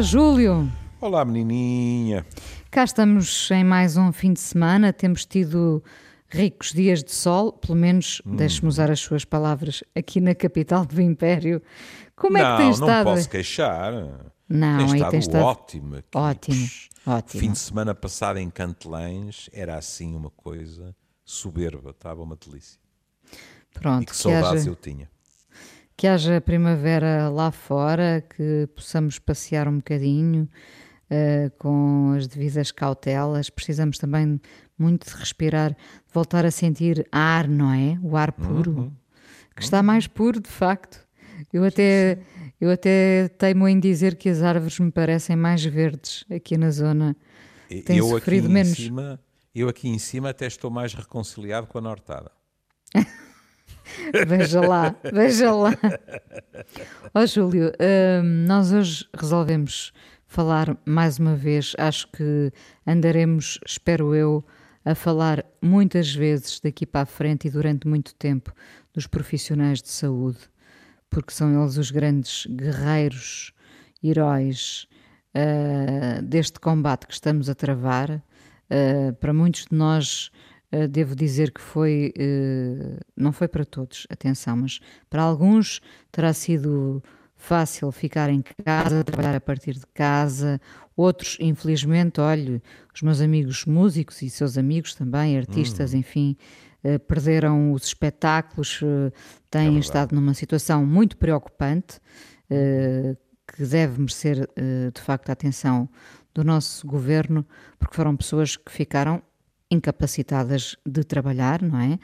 Olá, Júlio. Olá, menininha. Cá estamos em mais um fim de semana. Temos tido ricos dias de sol, pelo menos, hum. deixe-me usar as suas palavras, aqui na capital do Império. Como é não, que tem estado? Não, posso queixar. Não, tem estado tem estado ótimo. Aqui. Ótimo, ótimo. Fim de semana passado em Cantelães era assim uma coisa soberba, estava uma delícia. Pronto, e que, que saudades haja, eu tinha. Que haja primavera lá fora, que possamos passear um bocadinho uh, com as devidas cautelas. Precisamos também muito de respirar, de voltar a sentir ar, não é? O ar puro, uhum. que está mais puro de facto. Eu até, eu até teimo em dizer que as árvores me parecem mais verdes aqui na zona. Tem eu sofrido aqui menos. Em cima, eu aqui em cima até estou mais reconciliado com a Nortada. veja lá, veja lá. Ó oh, Júlio, hum, nós hoje resolvemos falar mais uma vez. Acho que andaremos, espero eu, a falar muitas vezes daqui para a frente e durante muito tempo dos profissionais de saúde, porque são eles os grandes guerreiros, heróis uh, deste combate que estamos a travar. Uh, para muitos de nós, uh, devo dizer que foi, não foi para todos, atenção, mas para alguns terá sido fácil ficar em casa, trabalhar a partir de casa. Outros, infelizmente, olhe, os meus amigos músicos e seus amigos também, artistas, hum. enfim, eh, perderam os espetáculos, eh, têm é estado numa situação muito preocupante, eh, que deve merecer, de facto, a atenção do nosso governo, porque foram pessoas que ficaram incapacitadas de trabalhar, não é?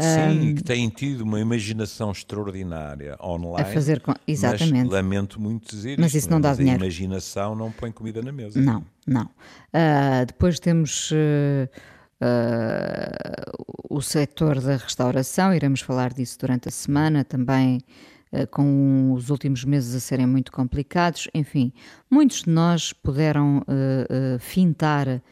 Sim, um, que têm tido uma imaginação extraordinária online. A fazer com... Exatamente. Mas lamento muito dizer Mas isso não dá dinheiro. A imaginação não põe comida na mesa. Não, não. Uh, depois temos uh, uh, o setor da restauração, iremos falar disso durante a semana, também com os últimos meses a serem muito complicados. Enfim, muitos de nós puderam fintar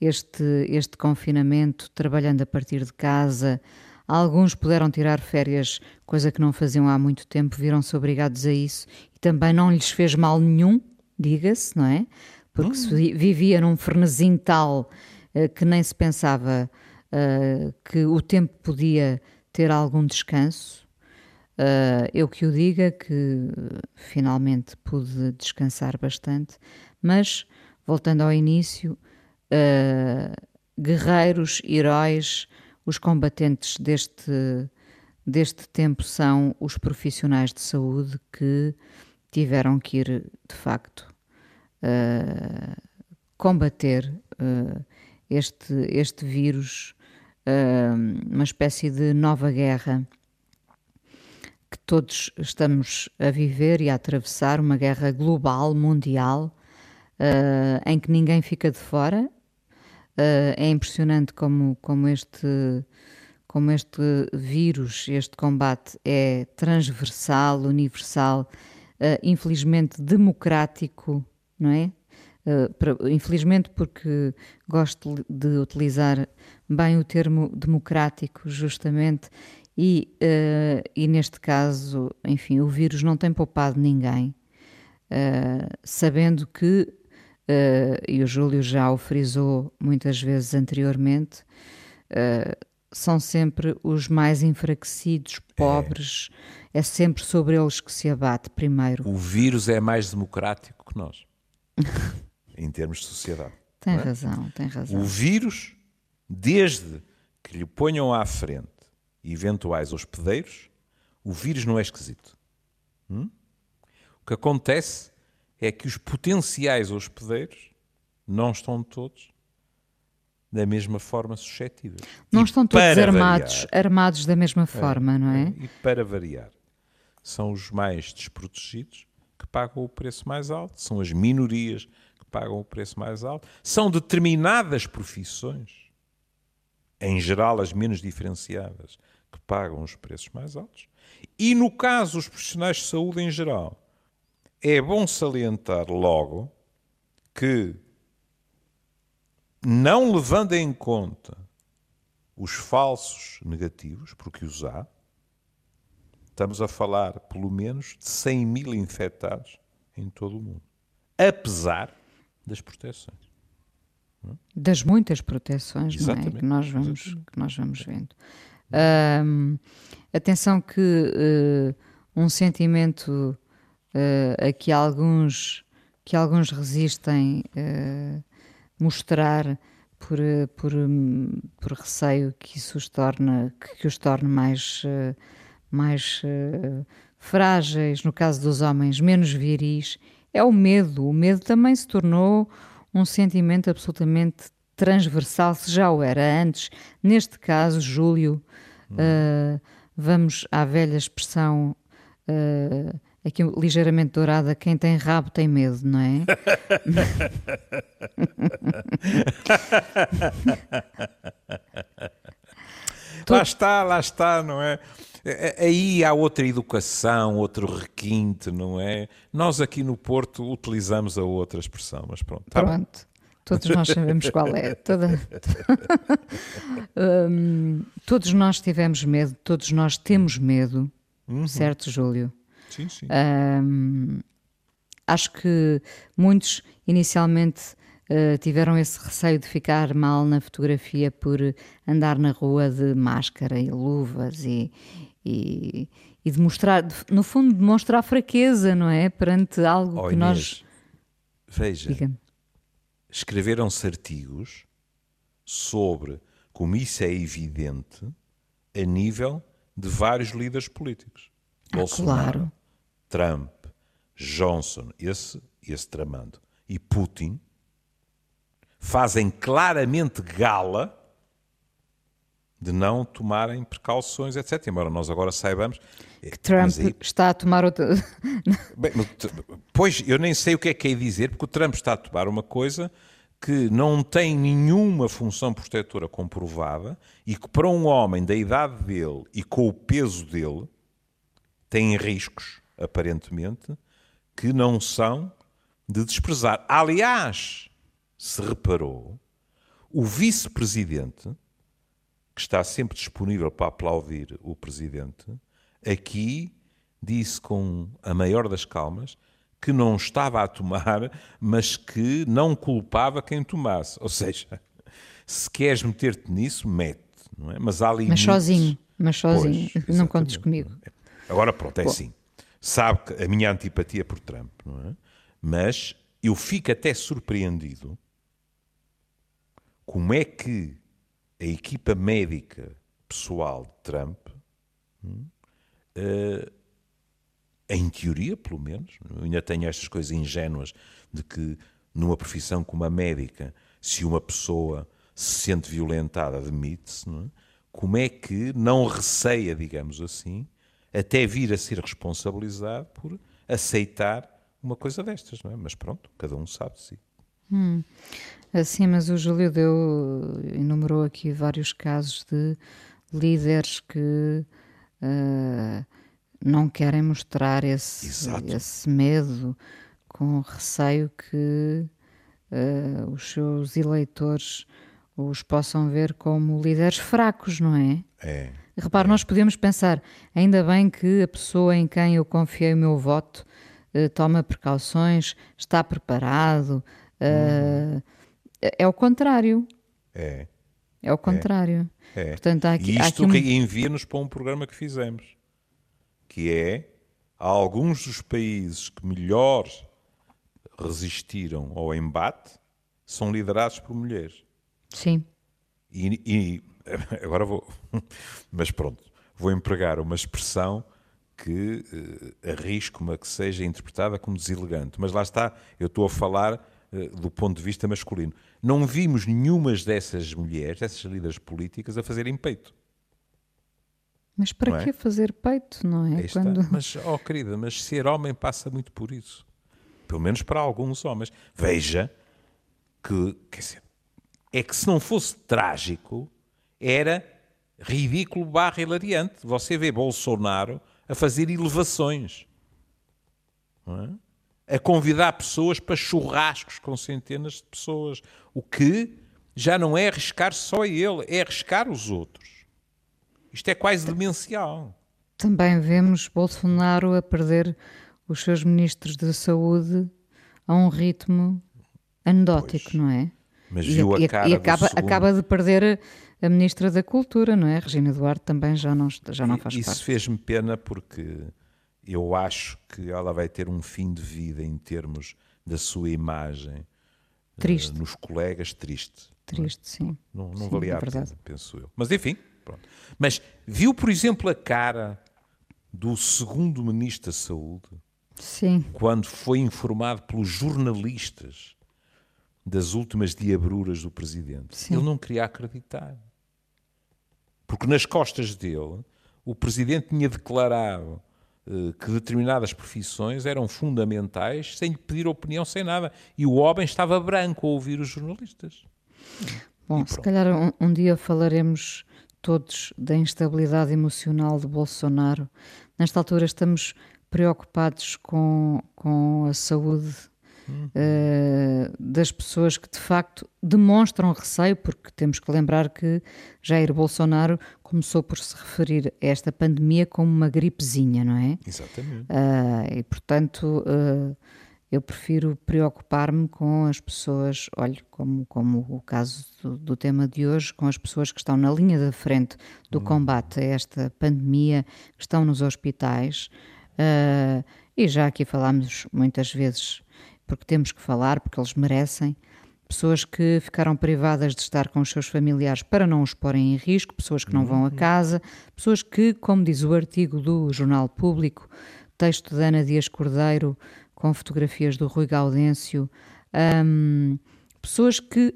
este, este confinamento trabalhando a partir de casa. Alguns puderam tirar férias, coisa que não faziam há muito tempo, viram-se obrigados a isso e também não lhes fez mal nenhum, diga-se, não é? Porque hum. se vivia num frenesim tal uh, que nem se pensava uh, que o tempo podia ter algum descanso. Uh, eu que o diga que finalmente pude descansar bastante, mas voltando ao início, guerreiros, heróis, os combatentes deste, deste tempo são os profissionais de saúde que tiveram que ir, de facto, uh, combater uh, este, este vírus, uh, uma espécie de nova guerra que todos estamos a viver e a atravessar, uma guerra global, mundial, em que ninguém fica de fora, Uh, é impressionante como, como, este, como este vírus, este combate é transversal, universal, uh, infelizmente democrático, não é? Pra, infelizmente porque gosto de utilizar bem o termo democrático, justamente, e, e neste caso, enfim, o vírus não tem poupado ninguém, sabendo que uh, e o Júlio já o frisou muitas vezes anteriormente, uh, são sempre os mais enfraquecidos, pobres, é. é sempre sobre eles que se abate primeiro. O vírus é mais democrático que nós, em termos de sociedade. Tem é? razão, tem razão. O vírus, desde que lhe ponham à frente eventuais hospedeiros, o vírus não é esquisito. Hum? O que acontece é que os potenciais hospedeiros não estão todos da mesma forma suscetíveis. Não e estão todos armados, variar, armados da mesma forma, é, não é? E para variar, são os mais desprotegidos que pagam o preço mais alto, são as minorias que pagam o preço mais alto, são determinadas profissões, em geral as menos diferenciadas, que pagam os preços mais altos. E no caso, os profissionais de saúde em geral, é bom salientar logo que, não levando em conta os falsos negativos, porque os há, estamos a falar pelo menos de 100 mil infectados em todo o mundo. apesar das proteções. Das muitas proteções não é? que, nós vamos, que nós vamos vendo. Atenção que uh, um sentimento uh, a que alguns, que alguns resistem uh, mostrar por, por, por receio que isso os torna, que, que os torne mais, mais frágeis, no caso dos homens, menos viris, é o medo. O medo também se tornou um sentimento absolutamente transversal, se já o era antes. Neste caso, Júlio, uh, vamos à velha expressão, uh, aqui ligeiramente dourada: quem tem rabo tem medo, não é? lá está, lá está, não é? Aí há outra educação, outro requinte, não é? Nós aqui no Porto utilizamos a outra expressão, mas pronto. Tá pronto. Bem. Todos nós sabemos qual é. Toda... um, todos nós tivemos medo, todos nós temos medo, uhum. certo, Júlio? Sim, sim. Um, acho que muitos inicialmente uh, tiveram esse receio de ficar mal na fotografia por andar na rua de máscara e luvas e, e, e de mostrar, no fundo, demonstrar fraqueza, não é? Perante algo oh, que Inês, nós. Veja, escreveram-se artigos sobre como isso é evidente a nível de vários líderes políticos. Ah, Bolsonaro, claro. Trump, Johnson, esse, esse tramando, e Putin fazem claramente gala de não tomarem precauções, etc. Embora nós agora saibamos que Trump aí... está a tomar outra. Bem, pois eu nem sei o que é que é dizer, porque o Trump está a tomar uma coisa que não tem nenhuma função protetora comprovada e que para um homem da idade dele e com o peso dele tem riscos, aparentemente, que não são de desprezar. Aliás, se reparou, o vice-presidente, que está sempre disponível para aplaudir o presidente, aqui disse com a maior das calmas que não estava a tomar, mas que não culpava quem tomasse. Ou seja, se queres meter-te nisso, mete, não é? Mas há limites. Mas sozinho, mas sozinho, pois, não contes comigo. Agora pronto, é Bom. assim. Sabe que a minha antipatia por Trump, não é? Mas eu fico até surpreendido como é que a equipa médica pessoal de Trump hum, uh, em teoria, pelo menos, ainda tenho estas coisas ingênuas de que numa profissão como a médica, se uma pessoa se sente violentada, demite-se, é? como é que não receia, digamos assim, até vir a ser responsabilizado por aceitar uma coisa destas, não é? Mas pronto, cada um sabe de si. Hum. Assim, mas o Júlio deu, enumerou aqui vários casos de líderes que uh, não querem mostrar esse, esse medo, com receio que uh, os seus eleitores os possam ver como líderes fracos, não é? É. Repare, é. nós podemos pensar, ainda bem que a pessoa em quem eu confiei o meu voto uh, toma precauções, está preparado. Uh, É o contrário. É. É o contrário. É. Portanto, há aqui, e isto há aqui um... envia-nos para um programa que fizemos que é alguns dos países que melhor resistiram ao embate são liderados por mulheres. Sim. E, e agora vou, mas pronto, vou empregar uma expressão que uh, arrisco-me a que seja interpretada como deselegante. Mas lá está, eu estou a falar uh, do ponto de vista masculino. Não vimos nenhumas dessas mulheres, dessas líderes políticas, a fazerem peito. Mas para é? que fazer peito, não é? Quando... Mas, oh querida, mas ser homem passa muito por isso. Pelo menos para alguns homens. Veja que, quer dizer, é que se não fosse trágico, era ridículo barra hilariante. Você vê Bolsonaro a fazer elevações. É? A convidar pessoas para churrascos com centenas de pessoas. O que já não é arriscar só ele, é arriscar os outros. Isto é quase demencial. Também vemos Bolsonaro a perder os seus ministros de saúde a um ritmo anedótico, Pois. não é? Mas E, viu a cara e acaba, segundo. acaba de perder a Ministra da Cultura, não é? Regina Duarte também já não, já não faz Isso parte. fez-me pena porque eu acho que ela vai ter um fim de vida em termos da sua imagem eh, Triste. nos colegas triste. Triste, sim. Não, não Sim, valia é a pena, penso eu. Mas enfim, pronto. Mas viu, por exemplo, a cara do segundo Ministro da Saúde Sim, quando foi informado pelos jornalistas das últimas diabruras do Presidente. Sim. Ele não queria acreditar. Porque nas costas dele, o Presidente tinha declarado eh, que determinadas profissões eram fundamentais sem lhe pedir opinião, sem nada. E o homem estava branco a ouvir os jornalistas. Bom, se calhar um, um dia falaremos todos da instabilidade emocional de Bolsonaro. Nesta altura estamos preocupados com, com a saúde eh, das pessoas que de facto demonstram receio, porque temos que lembrar que Jair Bolsonaro começou por se referir a esta pandemia como uma gripezinha, não é? Exatamente. Ah, e portanto ah, eu prefiro preocupar-me com as pessoas, olha, como, como o caso do, do tema de hoje, com as pessoas que estão na linha da frente do combate a esta pandemia, que estão nos hospitais. Ah, e já aqui falámos muitas vezes, porque temos que falar, porque eles merecem. Pessoas que ficaram privadas de estar com os seus familiares para não os porem em risco, pessoas que não vão a casa, pessoas que, como diz o artigo do Jornal Público, texto de Ana Dias Cordeiro, com fotografias do Rui Gaudêncio, hum, pessoas que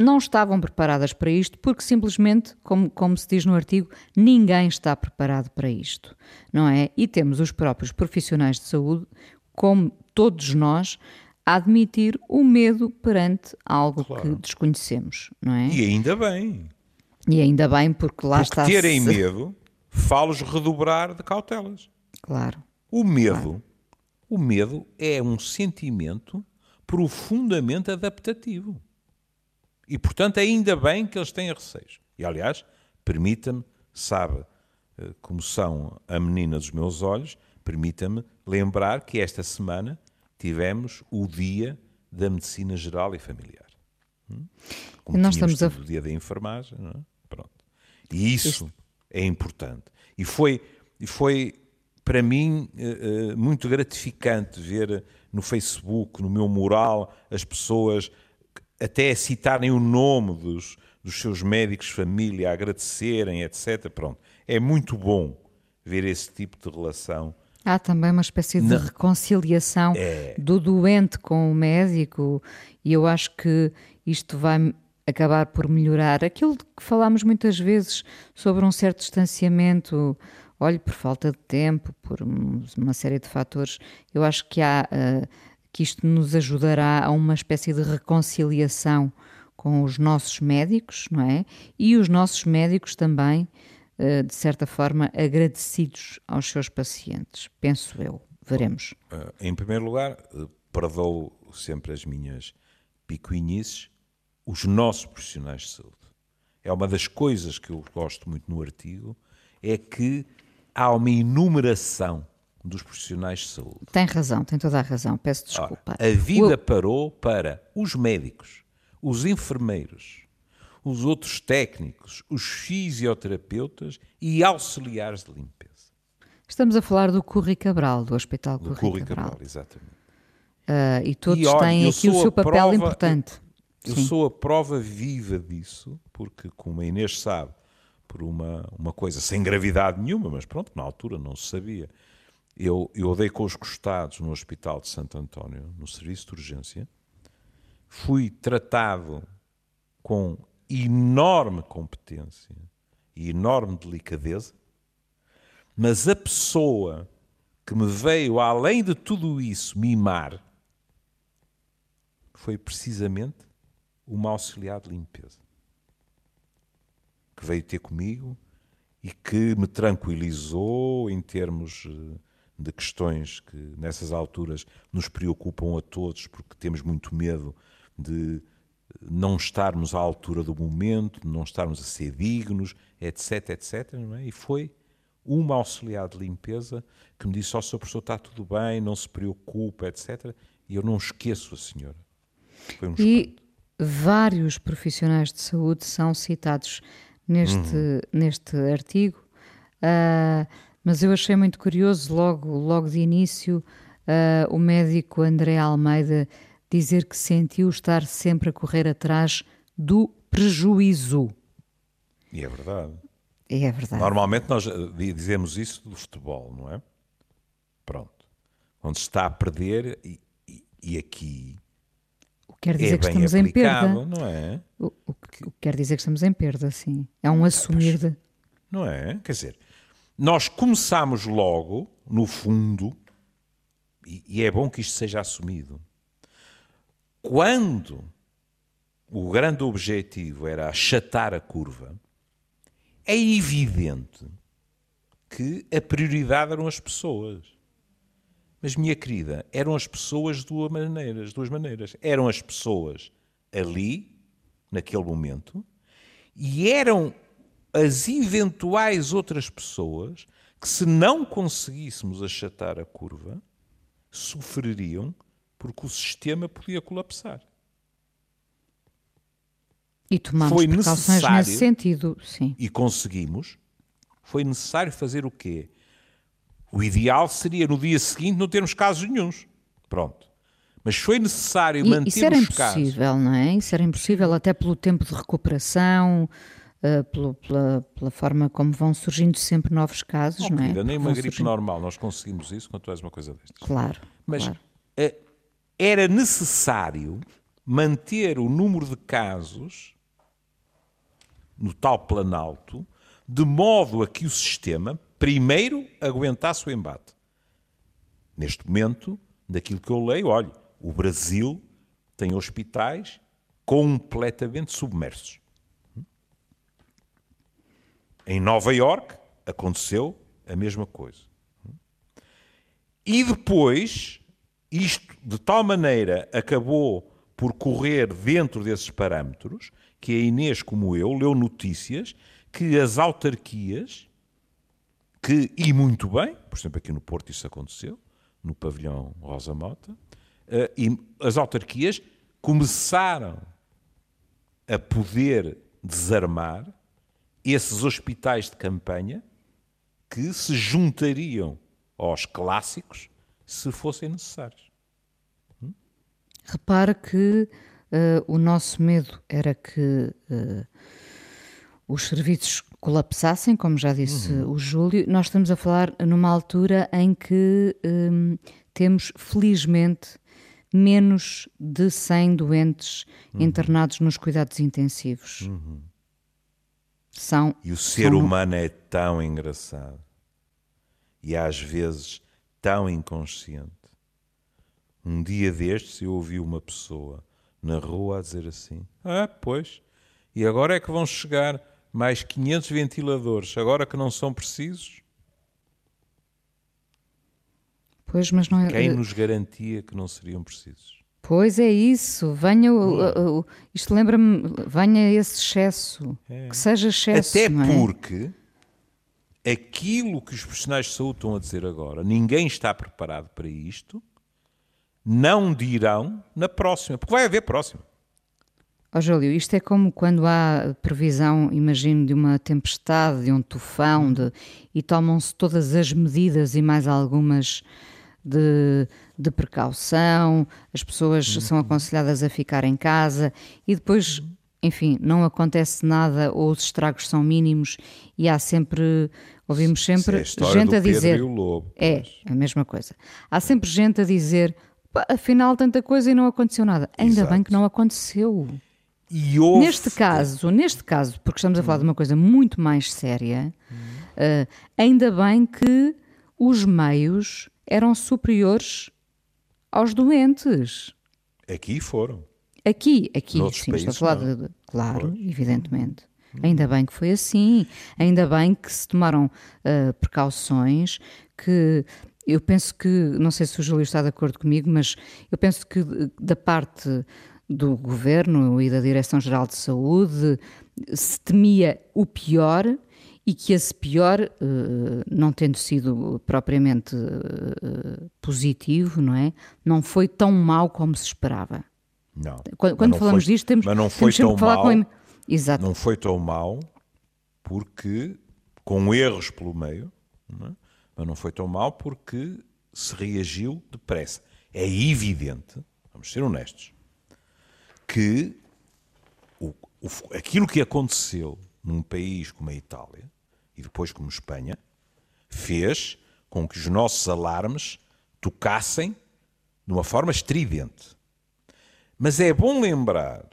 não estavam preparadas para isto, porque simplesmente, como, como se diz no artigo, ninguém está preparado para isto, não é? E temos os próprios profissionais de saúde, como todos nós, a admitir o medo perante algo que Claro. desconhecemos, não é? E ainda bem. E ainda bem, porque lá Porque está. terem medo faz-los redobrar de cautelas. Claro. O medo, o medo é um sentimento profundamente adaptativo. E, portanto, ainda bem que eles têm receios. E, aliás, permita-me, sabe eh, como são a menina dos meus olhos, permita-me lembrar que esta semana tivemos o Dia da Medicina Geral e Familiar. Hum? Como E nós estamos a- o Dia da Enfermagem, é? Pronto. E isso é importante. E foi, foi para mim, eh, eh, muito gratificante ver no Facebook, no meu mural, as pessoas até citarem o nome dos, dos seus médicos de família, agradecerem, etc. Pronto. É muito bom ver esse tipo de relação. Há também uma espécie de Não. reconciliação É. do doente com o médico, e eu acho que isto vai acabar por melhorar. Aquilo que falámos muitas vezes sobre um certo distanciamento, olhe, por falta de tempo, por um- uma série de fatores, eu acho que há. ah, que isto nos ajudará a uma espécie de reconciliação com os nossos médicos, não é? E os nossos médicos também, de certa forma, agradecidos aos seus pacientes. Penso eu. Veremos. Eh, em primeiro lugar, eh, perdoo sempre as minhas picuinices, os nossos profissionais de saúde. É uma das coisas que eu gosto muito no artigo, é que há uma enumeração dos profissionais de saúde. Tem razão, tem toda a razão. Peço Ora, desculpa. a vida O- parou para os médicos, os enfermeiros, os outros técnicos, os fisioterapeutas e auxiliares de limpeza. Estamos a falar do Curri Cabral, do Hospital Do Curri Curri Cabral. Cabral, exatamente. Ah, e todos E olha, têm eu aqui o seu papel prova- importante. Eu Sim. sou a prova viva disso, porque, como a Inês sabe, por uma, uma coisa sem gravidade nenhuma, mas pronto, na altura não se sabia, eu, eu dei com os costados no Hospital de Santo António, no serviço de urgência, fui tratado com enorme competência e enorme delicadeza, mas a pessoa que me veio, além de tudo isso, mimar, foi precisamente uma auxiliar de limpeza que veio ter comigo e que me tranquilizou em termos eh, de questões que nessas alturas nos preocupam a todos porque temos muito medo de não estarmos à altura do momento, não estarmos a ser dignos, etc, etc. Não é? E foi uma auxiliar de limpeza que me disse: Ó, oh, Sr. Professor, está tudo bem, não se preocupe, etc. E eu não esqueço a senhora. Foi um e vários profissionais de saúde são citados neste, uhum. neste artigo, uh, mas eu achei muito curioso, logo, logo de início, uh, o médico André Almeida dizer que sentiu estar sempre a correr atrás do prejuízo. E é verdade. E é verdade. Normalmente nós eh, dizemos isso do futebol, não é? Pronto. Onde está a perder e, e, e aqui o que quer dizer é que estamos em perda. Não é? O, o, o, que quer dizer que estamos em perda, sim. É um assumir de. Não é? Quer dizer, nós começamos logo, no fundo, e, e é bom que isto seja assumido. Quando o grande objetivo era achatar a curva, é evidente que a prioridade eram as pessoas. Mas, minha querida, eram as pessoas duas maneiras, duas maneiras. Eram as pessoas ali, naquele momento, e eram as eventuais outras pessoas que, se não conseguíssemos achatar a curva, sofreriam porque o sistema podia colapsar. E tomamos foi precauções nesse sentido, sim. E conseguimos. Foi necessário fazer o quê? O ideal seria no dia seguinte não termos casos nenhums. Pronto. Mas foi necessário manter isso era os impossível, casos. não é? Isso era impossível até pelo tempo de recuperação, uh, pelo, pela, pela, forma como vão surgindo sempre novos casos, não, não é? nem uma gripe surgindo... normal nós conseguimos isso quando tu és uma coisa destas. Claro. Mas claro. Uh, era necessário manter o número de casos no tal planalto, de modo a que o sistema primeiro aguentasse o embate. Neste momento, daquilo que eu leio, olha, o Brasil tem hospitais completamente submersos. Em Nova York aconteceu a mesma coisa. E depois, isto de tal maneira acabou por correr dentro desses parâmetros que a Inês, como eu, leu notícias que as autarquias, que, e muito bem, por exemplo, aqui no Porto isso aconteceu, no pavilhão Rosa Mota, uh, e as autarquias começaram a poder desarmar esses hospitais de campanha que se juntariam aos clássicos se fossem necessários. Hum? Repara que uh, o nosso medo era que uh, os serviços colapsassem, como já disse uhum. o Júlio. Nós estamos a falar numa altura em que um, temos, felizmente, menos de 100 doentes uhum. internados nos cuidados intensivos. Uhum. São, e o ser são... humano é tão engraçado e às vezes tão inconsciente. Um dia destes eu ouvi uma pessoa na rua a dizer assim: Ah, pois, e agora é que vão chegar mais 500 ventiladores, agora que não são precisos? Pois, mas não é... Quem nos garantia que não seriam precisos? Pois é isso, venha o, o, isto lembra-me, venha esse excesso, é. que seja excesso. Até é? porque aquilo que os profissionais de saúde estão a dizer agora, ninguém está preparado para isto, não dirão na próxima, porque vai haver próxima. Ó oh, Júlio, isto é como quando há previsão, imagino, de uma tempestade, de um tufão, de, e tomam-se todas as medidas e mais algumas de, de precaução, as pessoas uhum. são aconselhadas a ficar em casa e depois, enfim, não acontece nada ou os estragos são mínimos e há sempre, ouvimos sempre é a gente a dizer. Lobo, é, a mesma coisa. Há sempre gente a dizer afinal tanta coisa e não aconteceu nada. Ainda Exato. bem que não aconteceu. Houve... Neste caso, neste caso, porque estamos a falar de uma coisa muito mais séria, uh, ainda bem que os meios eram superiores aos doentes. Aqui foram. Aqui, aqui, Noutros sim, estou a falar de, claro, evidentemente. Ainda bem que foi assim, ainda bem que se tomaram uh, precauções, que eu penso que, não sei se o Júlio está de acordo comigo, mas eu penso que da parte do governo e da Direção-Geral de Saúde se temia o pior e que esse pior, uh, não tendo sido propriamente positivo, não é? Não foi tão mau como se esperava. Não. Quando, quando falamos foi, disto, temos, mas não foi tão falar mal, com. Exato. Não foi tão mal porque, com erros pelo meio, não é? mas não foi tão mal porque se reagiu depressa. É evidente, vamos ser honestos, que o, o, aquilo que aconteceu num país como a Itália e depois como Espanha fez com que os nossos alarmes tocassem de uma forma estridente. Mas é bom lembrar,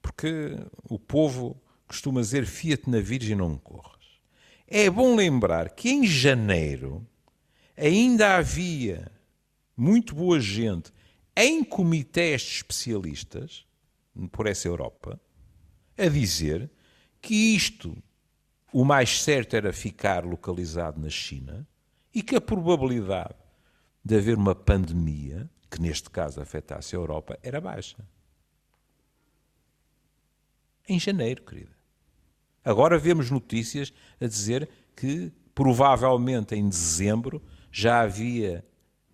porque o povo costuma dizer Fiat na Virgem não corras. É bom lembrar que em janeiro ainda havia muito boa gente em comitês de especialistas por essa Europa a dizer que isto, o mais certo era ficar localizado na China e que a probabilidade de haver uma pandemia, que neste caso afetasse a Europa, era baixa. Em janeiro, querida. Agora vemos notícias a dizer que provavelmente em dezembro já havia,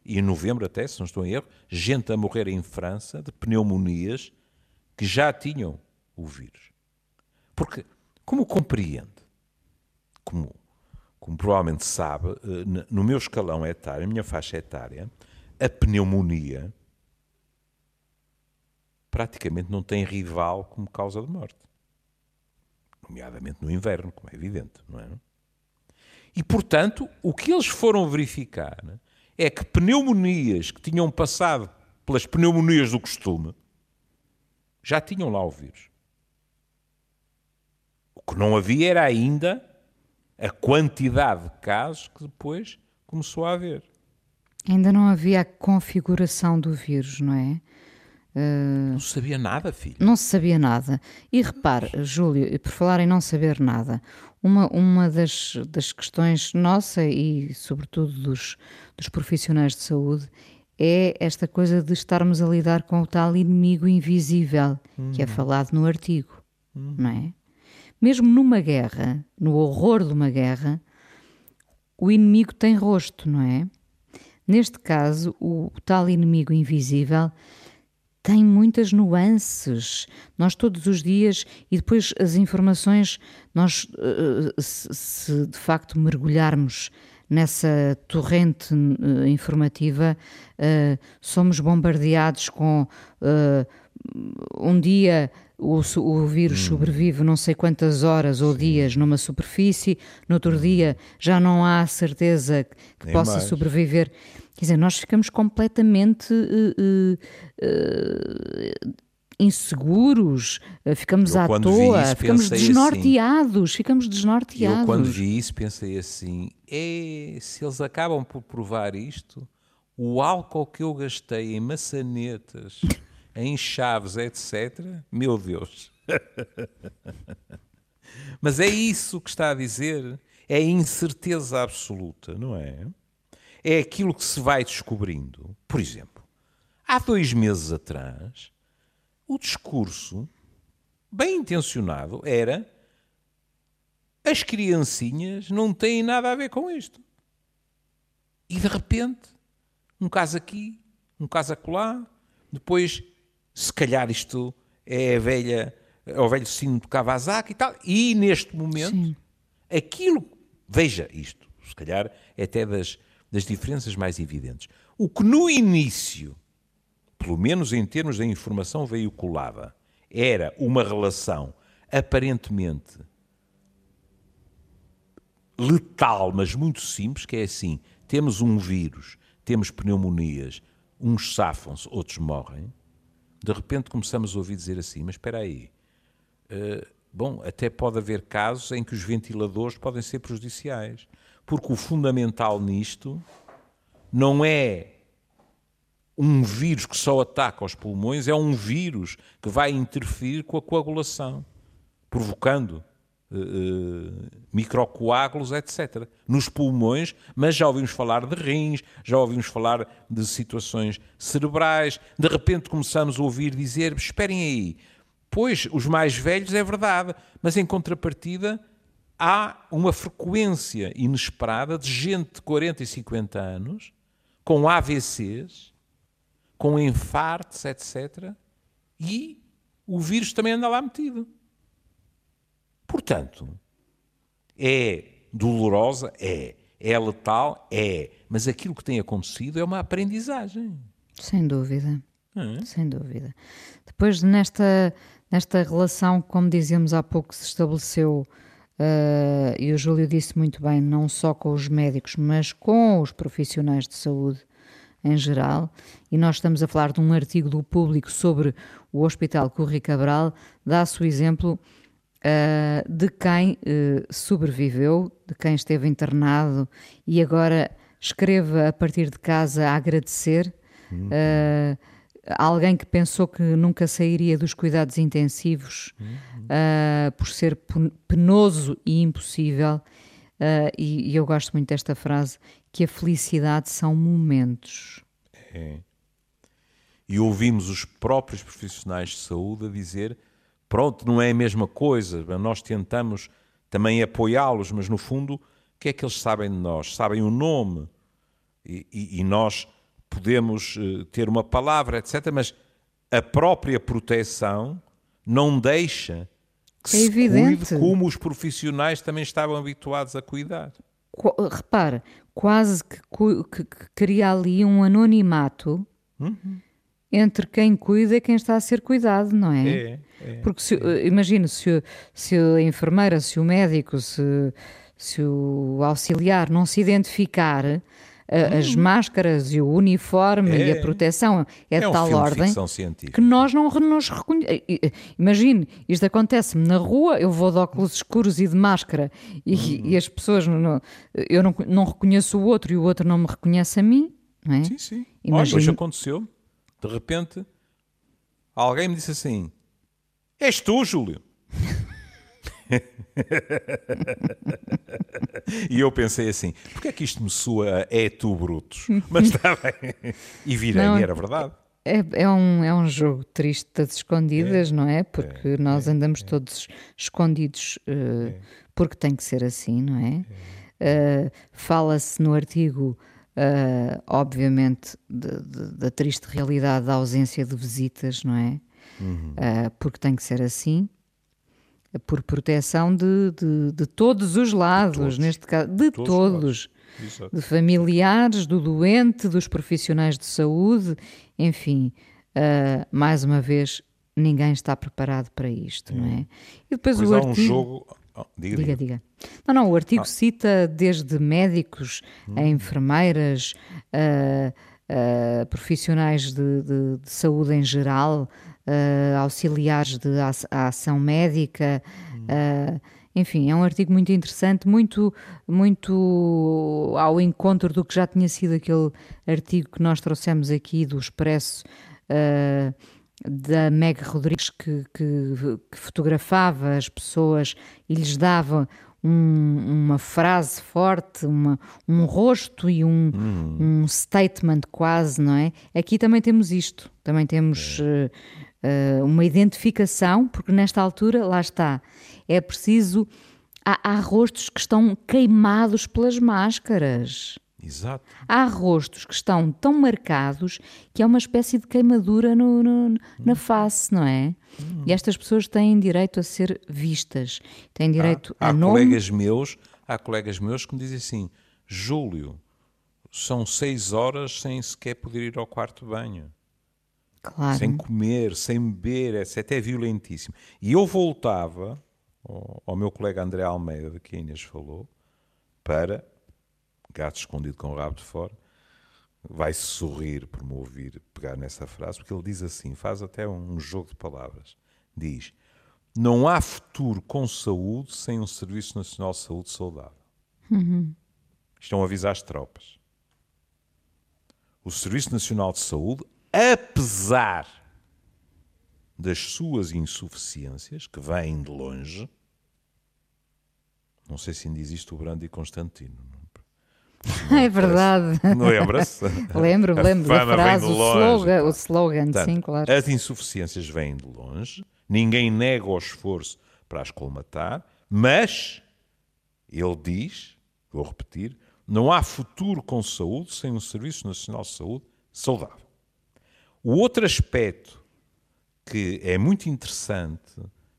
e em novembro até, se não estou em erro, gente a morrer em França de pneumonias que já tinham o vírus. Porque, como compreende, como, como provavelmente sabe, eh, no meu escalão etário, na minha faixa etária, a pneumonia praticamente não tem rival como causa de morte. Nomeadamente no inverno, como é evidente, não é? E, portanto, o que eles foram verificar é que pneumonias que tinham passado pelas pneumonias do costume já tinham lá o vírus. O que não havia era ainda a quantidade de casos que depois começou a haver. Ainda não havia a configuração do vírus, não é? Uh, não se sabia nada, filho. Não se sabia nada. E repare, Júlio, por falar em não saber nada, uma, uma das, das questões nossa e, sobretudo, dos, dos profissionais de saúde é esta coisa de estarmos a lidar com o tal inimigo invisível uhum. que é uhum. falado no artigo, uhum. não é? Mesmo numa guerra, no horror de uma guerra, o inimigo tem rosto, não é? Neste caso, o tal inimigo invisível tem muitas nuances. Nós todos os dias, e depois as informações, nós, eh, se de facto mergulharmos nessa torrente uh, informativa, uh, somos bombardeados com um dia o, o vírus hum. sobrevive não sei quantas horas ou Sim. dias numa superfície, no outro hum. dia já não há certeza que Nem possa mais. sobreviver. Quer dizer, nós ficamos completamente inseguros, ficamos eu, à toa, isso, ficamos desnorteados, assim, ficamos desnorteados. Eu quando vi isso pensei assim, é, se eles acabam por provar isto, o álcool que eu gastei em maçanetas, em chaves, etc., meu Deus. Mas é isso que está a dizer, é incerteza absoluta, não é? É aquilo que se vai descobrindo. Por exemplo, há dois meses atrás, o discurso, bem intencionado, era as criancinhas não têm nada a ver com isto. E de repente, um caso aqui, um caso acolá, depois, se calhar isto é a velha, é o velho sino de Kawasaki e tal, e neste momento, Sim. aquilo, veja isto, se calhar é até das, das diferenças mais evidentes. O que no início pelo menos em termos da informação veiculada, era uma relação aparentemente letal, mas muito simples, que é assim: temos um vírus, temos pneumonias, uns safam-se, outros morrem. De repente começamos a ouvir dizer assim: mas espera aí, uh, bom, até pode haver casos em que os ventiladores podem ser prejudiciais, porque o fundamental nisto não é um vírus que só ataca os pulmões é um vírus que vai interferir com a coagulação, provocando uh, microcoágulos, etc. Nos pulmões, mas já ouvimos falar de rins, já ouvimos falar de situações cerebrais. De repente começamos a ouvir dizer: esperem aí, pois os mais velhos é verdade, mas em contrapartida há uma frequência inesperada de gente de 40 e 50 anos com AVCs, com infartos, etc. E o vírus também anda lá metido. Portanto, é dolorosa? É. É letal? É. Mas aquilo que tem acontecido é uma aprendizagem. Sem dúvida. É. Sem dúvida. Depois, nesta, nesta relação, como dizíamos há pouco, se estabeleceu, uh, e o Júlio disse muito bem, não só com os médicos, mas com os profissionais de saúde em geral, e nós estamos a falar de um artigo do público sobre o Hospital Corri Cabral, dá-se o exemplo uh, de quem uh, sobreviveu, de quem esteve internado e agora escreve a partir de casa a agradecer. Uh, alguém que pensou que nunca sairia dos cuidados intensivos uh, por ser penoso e impossível. Uh, e, e, eu gosto muito desta frase: que a felicidade são momentos. É. E ouvimos os próprios profissionais de saúde a dizer Pronto, não é a mesma coisa. Nós tentamos também apoiá-los, mas no fundo, o que é que eles sabem de nós? Sabem o nome. E, e, e nós podemos uh, ter uma palavra, etc. Mas a própria proteção não deixa que é se evidente. cuide como os profissionais também estavam habituados a cuidar. Repara, quase que, que, que cria ali um anonimato uhum. Entre quem cuida e quem está a ser cuidado, não é? É. É, Porque se, é. imagino se, se a enfermeira, se o médico, se, se o auxiliar não se identificar, hum. as máscaras e o uniforme é, e a é. proteção é, de é um tal ordem que nós não nos reconhecemos. Imagine, isto acontece-me na rua, eu vou de óculos escuros e de máscara e, hum. e as pessoas, não, eu não, não reconheço o outro e o outro não me reconhece a mim. Não é? Sim, sim. Imagine... Olha, hoje aconteceu, de repente, alguém me disse assim: És tu, Júlio. e eu pensei assim: porquê é que isto me soa é tu, Brutos? Mas está bem. E virei, não, e era verdade. É, é, um, é um jogo triste das escondidas, é, não é? Porque é, nós é, andamos é. todos escondidos uh, porque tem que ser assim, não é? Uh, Fala-se no artigo, uh, obviamente, da triste realidade da ausência de visitas, não é? uhum. uh, porque tem que ser assim, por proteção de, de, de todos os lados, todos. neste caso, de todos, todos de familiares, do doente, dos profissionais de saúde, enfim, uh, mais uma vez, ninguém está preparado para isto, não é? Uhum. E depois pois o artigo... um jogo... Oh, diga, diga, diga, Não, não, o artigo ah. cita desde médicos a hum. enfermeiras, uh, uh, profissionais de, de, de, saúde em geral, uh, auxiliares de ação médica. Uh, enfim, é um artigo muito interessante, muito, muito ao encontro do que já tinha sido aquele artigo que nós trouxemos aqui do Expresso da Meg Rodrigues, que, que, que, fotografava as pessoas e lhes dava um, uma frase forte, uma, um rosto e um, hum. um statement quase, não é? Aqui também temos isto, também temos. É uh, uma identificação, porque nesta altura, lá está, é preciso. Há, há rostos que estão queimados pelas máscaras. Exato. Há rostos que estão tão marcados que é uma espécie de queimadura no, no, na hum. face, não é? Hum. E estas pessoas têm direito a ser vistas, têm direito há, a há nome. Colegas meus, há colegas meus que me dizem assim: Júlio, são seis horas sem sequer poder ir ao quarto de banho. Claro. Sem comer, sem beber, etc. É violentíssimo. E eu voltava ao, ao meu colega André Almeida, de que a Inês falou, para gato escondido com o rabo de fora, vai-se sorrir por me ouvir pegar nessa frase, porque ele diz assim, faz até um jogo de palavras. Diz, não há futuro com saúde sem um Serviço Nacional de Saúde saudável. Uhum. Estão a avisar as tropas. O Serviço Nacional de Saúde apesar das suas insuficiências, que vêm de longe, não sei se ainda existe o Brandi Constantino. É verdade. Lembra-se? lembro, lembro da frase, o slogan, o slogan Portanto, sim, claro. As insuficiências vêm de longe, ninguém nega o esforço para as colmatar, mas Ele diz, vou repetir, não há futuro com saúde sem um Serviço Nacional de Saúde saudável. O outro aspecto que é muito interessante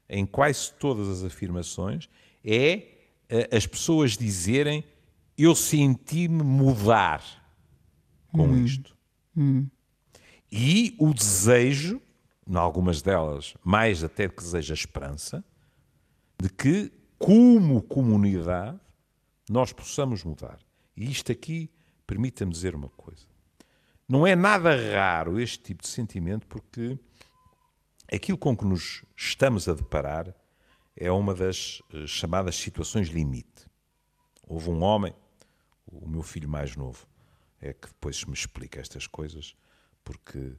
em quase todas as afirmações é eh, as pessoas dizerem eu senti-me mudar com hum. isto. Hum. E o desejo, em algumas delas, mais até que deseja esperança, de que, como comunidade, nós possamos mudar. E isto aqui permita-me dizer uma coisa. Não é nada raro este tipo de sentimento, porque aquilo com que nos estamos a deparar é uma das eh, chamadas situações limite. Houve um homem, o meu filho mais novo, é que depois me explica estas coisas, porque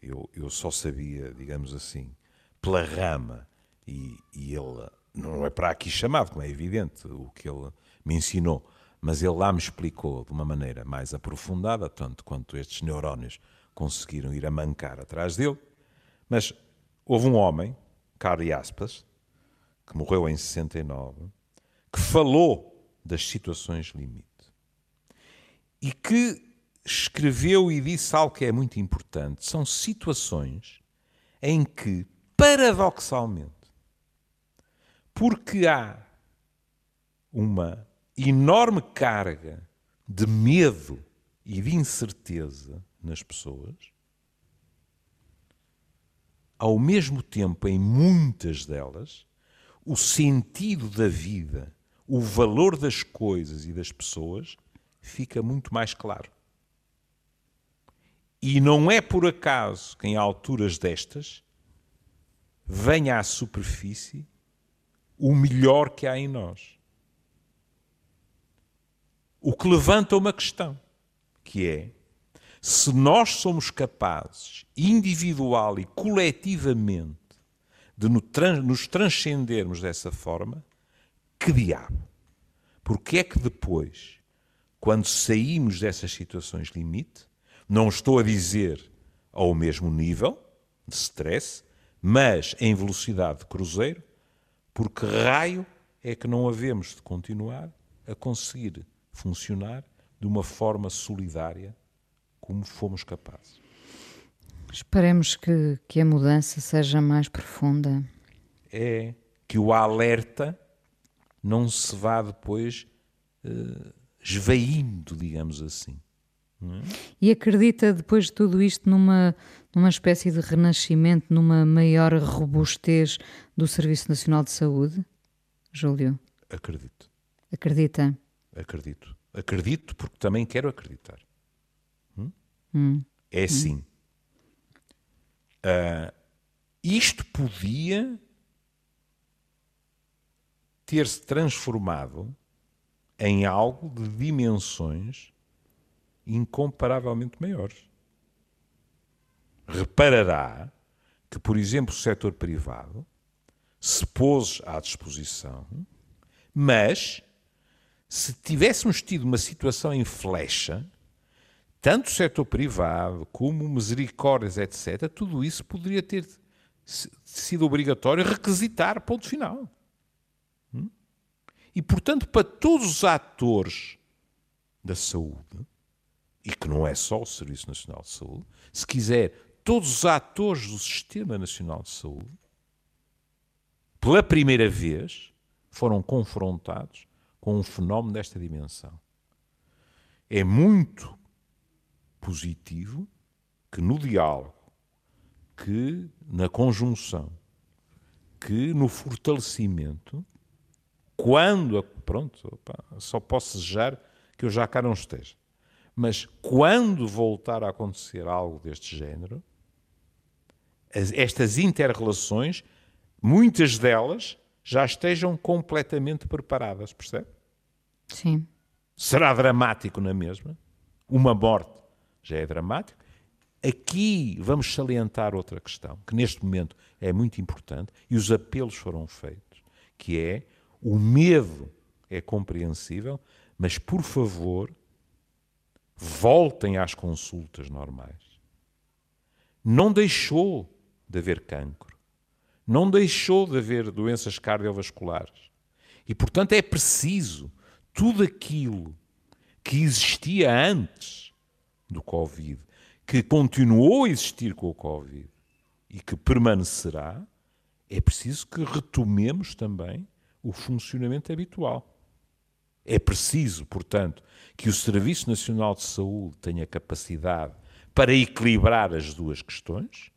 eu, eu só sabia, digamos assim, pela rama, e, e ele não é para aqui chamado, como é evidente, o que ele me ensinou, mas ele lá me explicou de uma maneira mais aprofundada, tanto quanto estes neurónios conseguiram ir a mancar atrás dele. Mas houve um homem, Carlos Aspas, que morreu em 69, que falou das situações limite e que escreveu e disse algo que é muito importante. São situações em que, paradoxalmente, porque há uma enorme carga de medo e de incerteza nas pessoas, ao mesmo tempo, em muitas delas, o sentido da vida, o valor das coisas e das pessoas fica muito mais claro. E não é por acaso que em alturas destas venha à superfície o melhor que há em nós. O que levanta uma questão, que é se nós somos capazes, individual e coletivamente, de nos transcendermos dessa forma, que diabo? Porque é que depois, quando saímos dessas situações limite, não estou a dizer ao mesmo nível de stress, mas em velocidade de cruzeiro, porque raio é que não havemos de continuar a conseguir funcionar de uma forma solidária como fomos capazes. Esperemos que, que a mudança seja mais profunda. É que o alerta não se vá depois uh, esvaindo, digamos assim. E acredita, depois de tudo isto, numa, numa espécie de renascimento, numa maior robustez do Serviço Nacional de Saúde? Júlio? Acredito. Acredita? Acredito. Acredito porque também quero acreditar. Hum? Hum. É hum. sim. Uh, isto podia ter-se transformado em algo de dimensões incomparavelmente maiores. Reparará que, por exemplo, o setor privado se pôs à disposição, mas se tivéssemos tido uma situação em flecha, tanto o setor privado como misericórdias, etc., tudo isso poderia ter sido obrigatório requisitar, ponto final. E, portanto, para todos os atores da saúde, e que não é só o Serviço Nacional de Saúde, se quiser, todos os atores do Sistema Nacional de Saúde, pela primeira vez, foram confrontados com um fenómeno desta dimensão. É muito positivo que no diálogo, que na conjunção, que no fortalecimento, quando, pronto, opa, só posso desejar que eu já cá não esteja mas quando voltar a acontecer algo deste género, estas interrelações, muitas delas já estejam completamente preparadas, percebe? Sim. Será dramático na mesma. Uma morte já é dramático. Aqui vamos salientar outra questão, que neste momento é muito importante, e os apelos foram feitos, que é o medo é compreensível, mas por favor, voltem às consultas normais. Não deixou de haver cancro, não deixou de haver doenças cardiovasculares. E, portanto, é preciso tudo aquilo que existia antes do Covid, que continuou a existir com o Covid e que permanecerá, é preciso que retomemos também o funcionamento habitual. É preciso, portanto, que o Serviço Nacional de Saúde tenha capacidade para equilibrar as duas questões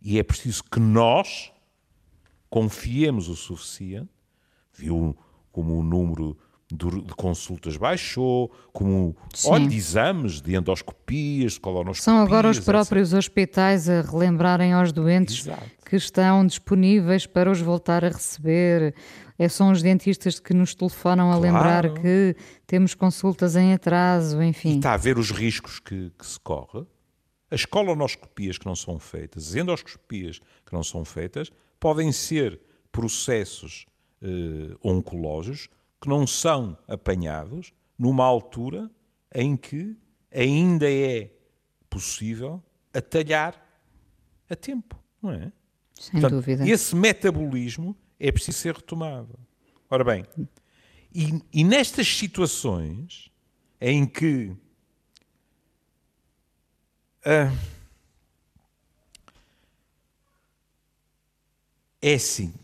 e é preciso que nós confiemos o suficiente. Viu como o número de consultas baixou, como olha, de exames, de endoscopias, de colonoscopias. São agora os próprios etc. hospitais a relembrarem aos doentes Exato. que estão disponíveis para os voltar a receber. É, são os dentistas que nos telefonam a claro. lembrar que temos consultas em atraso, enfim. E está a ver os riscos que, que se corre. As colonoscopias que não são feitas, as endoscopias que não são feitas, podem ser processos eh, oncológicos que não são apanhados numa altura em que ainda é possível atalhar a tempo, não é? Sem Portanto, dúvida. Esse metabolismo é preciso ser retomado. Ora bem, e, e nestas situações em que uh, é assim,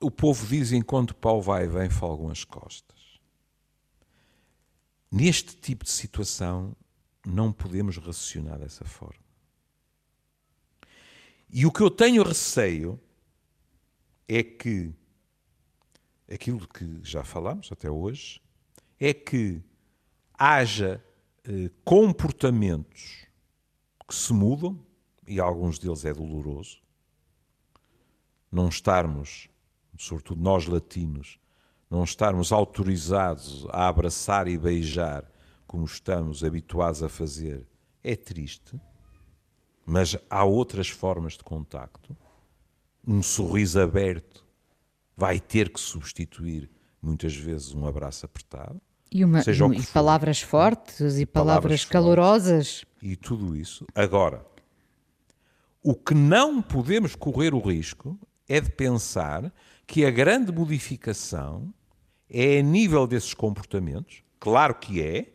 o povo diz enquanto pau vai vem folgam as costas. Neste tipo de situação não podemos raciocinar dessa forma. E o que eu tenho receio é que aquilo que já falamos até hoje é que haja eh, comportamentos que se mudam, e alguns deles é doloroso, não estarmos sobretudo nós latinos, não estarmos autorizados a abraçar e beijar como estamos habituados a fazer, é triste. Mas há outras formas de contacto. Um sorriso aberto vai ter que substituir muitas vezes um abraço apertado. E, uma, e palavras fortes e palavras, palavras calorosas. E tudo isso. Agora, o que não podemos correr o risco é de pensar que a grande modificação é a nível desses comportamentos, claro que é,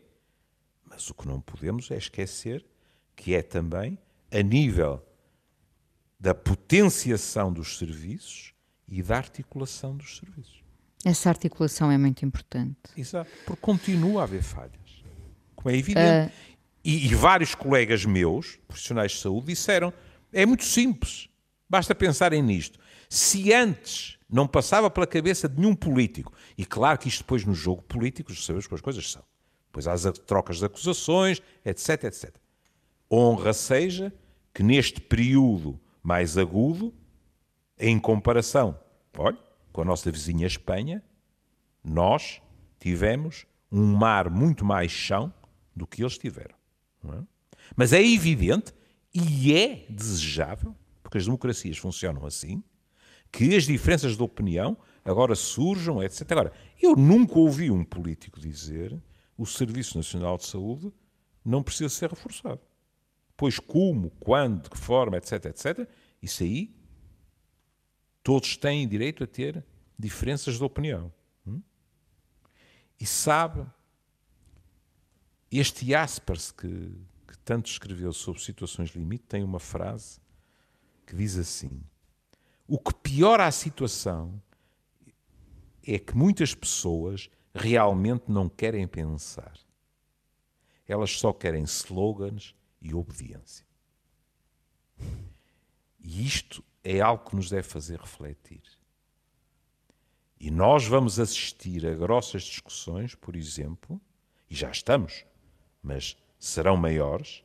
mas o que não podemos é esquecer que é também a nível da potenciação dos serviços e da articulação dos serviços. Essa articulação é muito importante. Exato, porque continua a haver falhas, como é evidente. Uh... E, e vários colegas meus, profissionais de saúde, disseram: é muito simples, basta pensarem nisto. Se antes não passava pela cabeça de nenhum político. E claro que isto depois no jogo político, sabemos como as coisas são. Depois há as trocas de acusações, etc, etc. Honra seja que neste período mais agudo, em comparação, olha, com a nossa vizinha Espanha, nós tivemos um mar muito mais chão do que eles tiveram. É? Mas é evidente e é desejável, porque as democracias funcionam assim, que as diferenças de opinião agora surjam, etc. Agora, eu nunca ouvi um político dizer o Serviço Nacional de Saúde não precisa ser reforçado. Pois como, quando, de que forma, etc, etc, isso aí todos têm direito a ter diferenças de opinião. Hum? E sabe, este Jaspers que, que tanto escreveu sobre situações limite tem uma frase que diz assim: o que piora a situação é que muitas pessoas realmente não querem pensar. Elas só querem slogans e obediência. E isto é algo que nos deve fazer refletir. E nós vamos assistir a grossas discussões, por exemplo, e já estamos, mas serão maiores,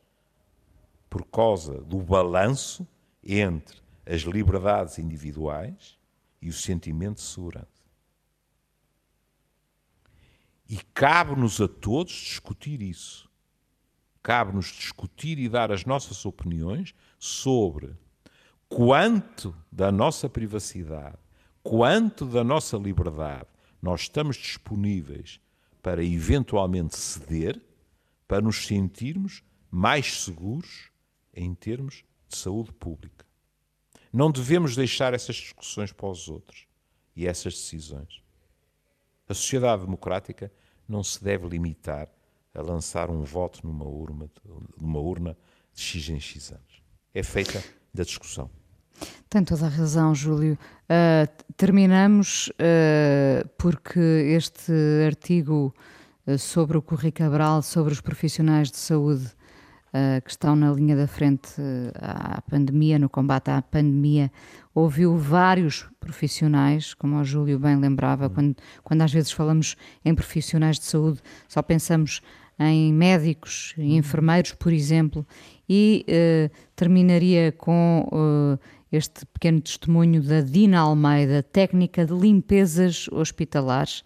por causa do balanço entre as liberdades individuais e o sentimento de segurança. E cabe-nos a todos discutir isso. Cabe-nos discutir e dar as nossas opiniões sobre quanto da nossa privacidade, quanto da nossa liberdade nós estamos disponíveis para eventualmente ceder, para nos sentirmos mais seguros em termos de saúde pública. Não devemos deixar essas discussões para os outros e essas decisões. A sociedade democrática não se deve limitar a lançar um voto numa urna, numa urna de X em X anos. É feita da discussão. Tem toda a razão, Júlio. Uh, terminamos uh, porque este artigo uh, sobre o Corri Cabral, sobre os profissionais de saúde que estão na linha da frente à pandemia, no combate à pandemia, ouviu vários profissionais, como o Júlio bem lembrava, hum. quando, quando às vezes falamos em profissionais de saúde, só pensamos em médicos e enfermeiros, por exemplo, e terminaria com este pequeno testemunho da Dina Almeida, técnica de limpezas hospitalares.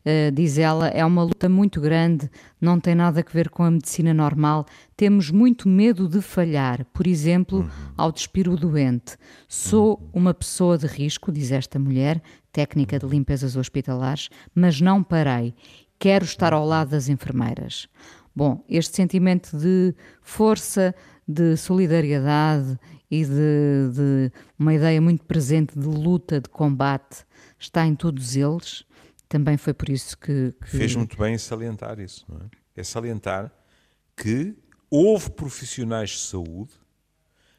Uh, diz ela, é uma luta muito grande, não tem nada a ver com a medicina normal. Temos muito medo de falhar, por exemplo, uhum. ao despir o doente. Sou uhum. uma pessoa de risco, diz esta mulher, técnica de limpezas hospitalares, mas não parei. Quero estar ao lado das enfermeiras. Bom, este sentimento de força, de solidariedade e de, de, uma ideia muito presente de luta, de combate, está em todos eles. Também foi por isso que. que... Fez muito bem em salientar isso, não é? É salientar que houve profissionais de saúde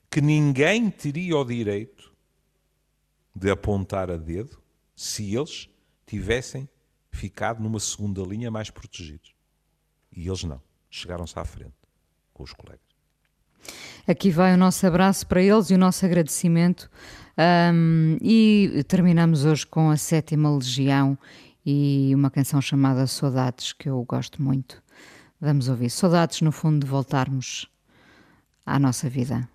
que ninguém teria o direito de apontar a dedo se eles tivessem ficado numa segunda linha mais protegidos. E eles não. Chegaram-se à frente com os colegas. Aqui vai o nosso abraço para eles e o nosso agradecimento. Um, e terminamos hoje com a sétima Legião e uma canção chamada Saudades, que eu gosto muito. Vamos ouvir. Saudades, no fundo, de voltarmos à nossa vida,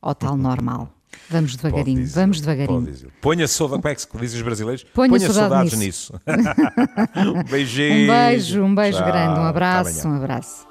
ao tal normal. Vamos devagarinho, vamos devagarinho. Ponha saudades, como é que se diz os brasileiros? Ponha, Ponha saudades, nisso. nisso. um beijinho. Um beijo, um beijo Tchau. grande, um abraço, um abraço.